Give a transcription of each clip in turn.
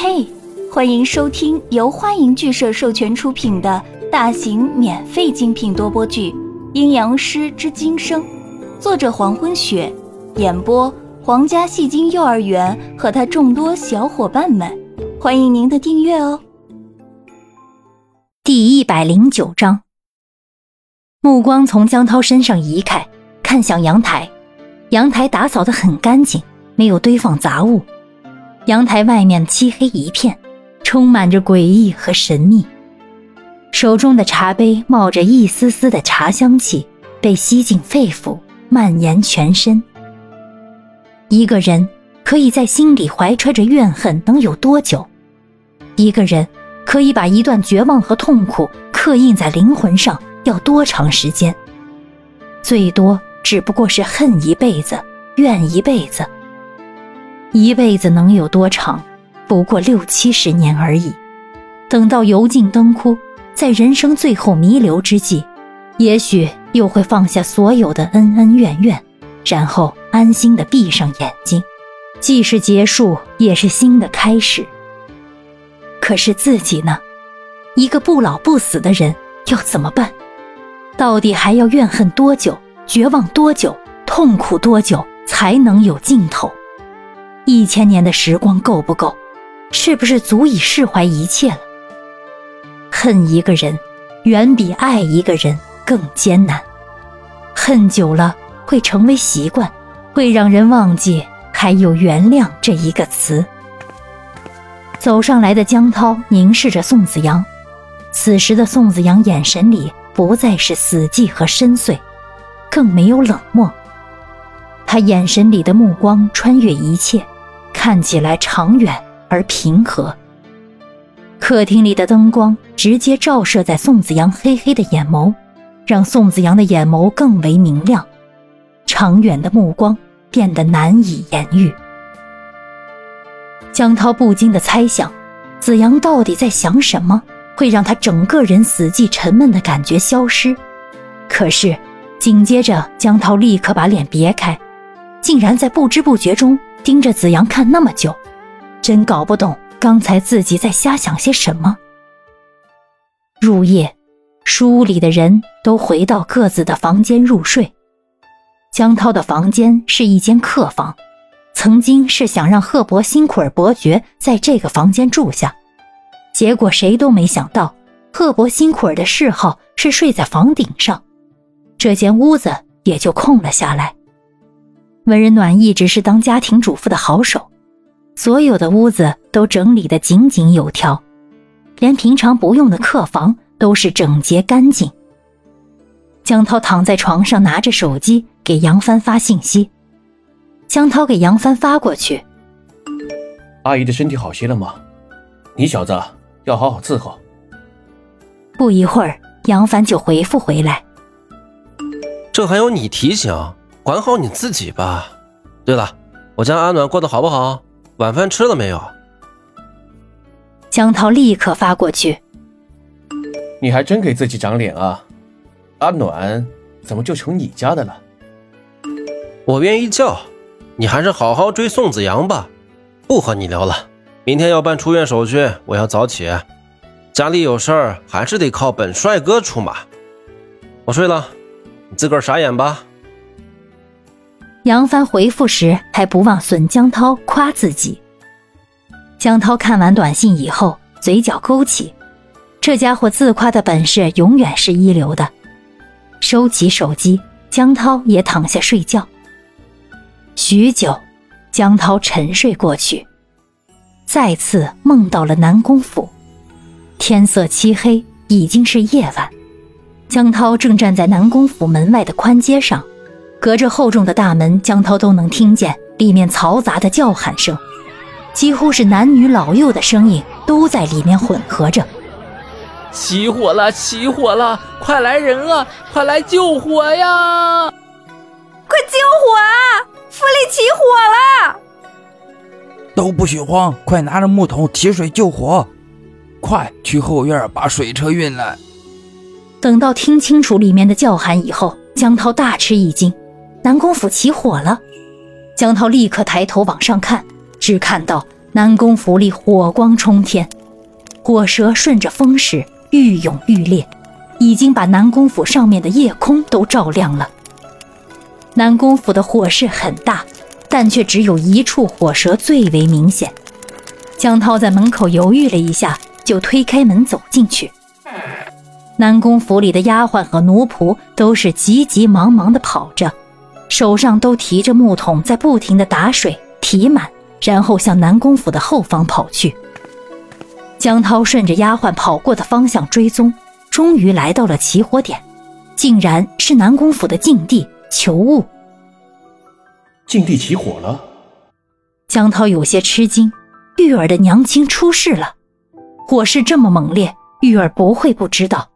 嘿，欢迎收听由欢迎剧社授权出品的大型免费精品多播剧《阴阳师之今生》，作者黄昏雪，演播皇家戏精幼儿园和他众多小伙伴们，欢迎您的订阅哦。第一百零九章，目光从江涛身上移开，看向阳台，阳台打扫的很干净，没有堆放杂物。阳台外面漆黑一片，充满着诡异和神秘。手中的茶杯冒着一丝丝的茶香气，被吸进肺腑，蔓延全身。一个人可以在心里怀揣着怨恨，能有多久？一个人可以把一段绝望和痛苦刻印在灵魂上，要多长时间？最多只不过是恨一辈子，怨一辈子。一辈子能有多长？不过六七十年而已。等到油尽灯枯，在人生最后弥留之际，也许又会放下所有的恩恩怨怨，然后安心的闭上眼睛，既是结束，也是新的开始。可是自己呢？一个不老不死的人要怎么办？到底还要怨恨多久？绝望多久？痛苦多久才能有尽头？一千年的时光够不够？是不是足以释怀一切了？恨一个人，远比爱一个人更艰难。恨久了会成为习惯，会让人忘记还有原谅这一个词。走上来的江涛凝视着宋子阳，此时的宋子阳眼神里不再是死寂和深邃，更没有冷漠。他眼神里的目光穿越一切。看起来长远而平和。客厅里的灯光直接照射在宋子阳黑黑的眼眸，让宋子阳的眼眸更为明亮。长远的目光变得难以言喻。江涛不禁的猜想，子阳到底在想什么，会让他整个人死寂沉闷的感觉消失？可是，紧接着江涛立刻把脸别开，竟然在不知不觉中。盯着子阳看那么久，真搞不懂刚才自己在瞎想些什么。入夜，书屋里的人都回到各自的房间入睡。江涛的房间是一间客房，曾经是想让赫伯辛库尔伯爵在这个房间住下，结果谁都没想到，赫伯辛库尔的嗜好是睡在房顶上，这间屋子也就空了下来。温人暖一直是当家庭主妇的好手，所有的屋子都整理得井井有条，连平常不用的客房都是整洁干净。江涛躺在床上，拿着手机给杨帆发信息。江涛给杨帆发过去：“阿姨的身体好些了吗？你小子要好好伺候。”不一会儿，杨帆就回复回来：“这还有你提醒？”管好你自己吧。对了，我家阿暖过得好不好？晚饭吃了没有？江涛立刻发过去。你还真给自己长脸啊！阿暖怎么就成你家的了？我愿意叫，你还是好好追宋子阳吧。不和你聊了，明天要办出院手续，我要早起。家里有事儿，还是得靠本帅哥出马。我睡了，你自个儿傻眼吧。杨帆回复时还不忘损江涛夸自己。江涛看完短信以后，嘴角勾起，这家伙自夸的本事永远是一流的。收起手机，江涛也躺下睡觉。许久，江涛沉睡过去，再次梦到了南宫府。天色漆黑，已经是夜晚。江涛正站在南宫府门外的宽街上。隔着厚重的大门，江涛都能听见里面嘈杂的叫喊声，几乎是男女老幼的声音都在里面混合着。起火了！起火了！快来人啊！快来救火呀！快救火啊！府里起火了！都不许慌，快拿着木桶提水救火！快去后院把水车运来。等到听清楚里面的叫喊以后，江涛大吃一惊。南宫府起火了，江涛立刻抬头往上看，只看到南宫府里火光冲天，火蛇顺着风势愈涌愈烈，已经把南宫府上面的夜空都照亮了。南宫府的火势很大，但却只有一处火蛇最为明显。江涛在门口犹豫了一下，就推开门走进去。南宫府里的丫鬟和奴仆都是急急忙忙地跑着，手上都提着木桶，在不停的打水提满，然后向南宫府的后方跑去。江涛顺着丫鬟跑过的方向追踪，终于来到了起火点，竟然是南宫府的禁地求物。禁地起火了，江涛有些吃惊，玉儿的娘亲出事了，火势这么猛烈，玉儿不会不知道。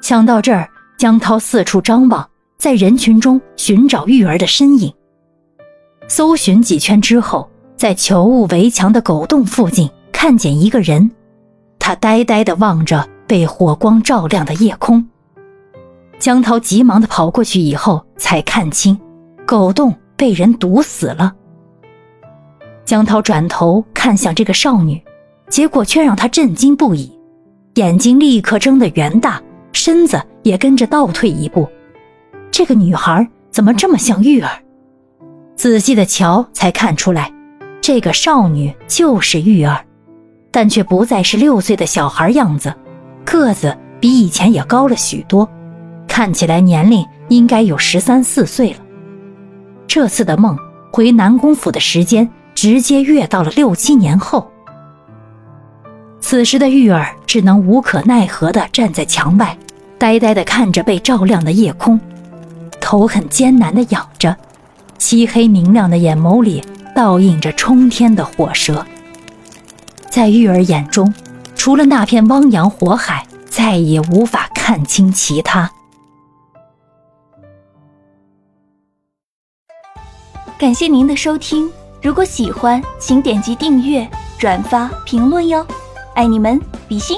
想到这儿，江涛四处张望，在人群中寻找玉儿的身影。搜寻几圈之后，在求物围墙的狗洞附近看见一个人，他呆呆地望着被火光照亮的夜空。江涛急忙地跑过去，以后才看清，狗洞被人堵死了。江涛转头看向这个少女，结果却让他震惊不已，眼睛立刻睁得圆大。身子也跟着倒退一步，这个女孩怎么这么像玉儿？仔细的瞧，才看出来，这个少女就是玉儿，但却不再是六岁的小孩样子，个子比以前也高了许多，看起来年龄应该有十三四岁了。这次的梦回南宫府的时间直接越到了六七年后。此时的玉儿只能无可奈何地站在墙外，呆呆地看着被照亮的夜空，头很艰难地仰着，漆黑明亮的眼眸里倒映着冲天的火舌。在玉儿眼中，除了那片汪洋火海，再也无法看清其他。感谢您的收听，如果喜欢，请点击订阅、转发、评论哟。爱你们，比心。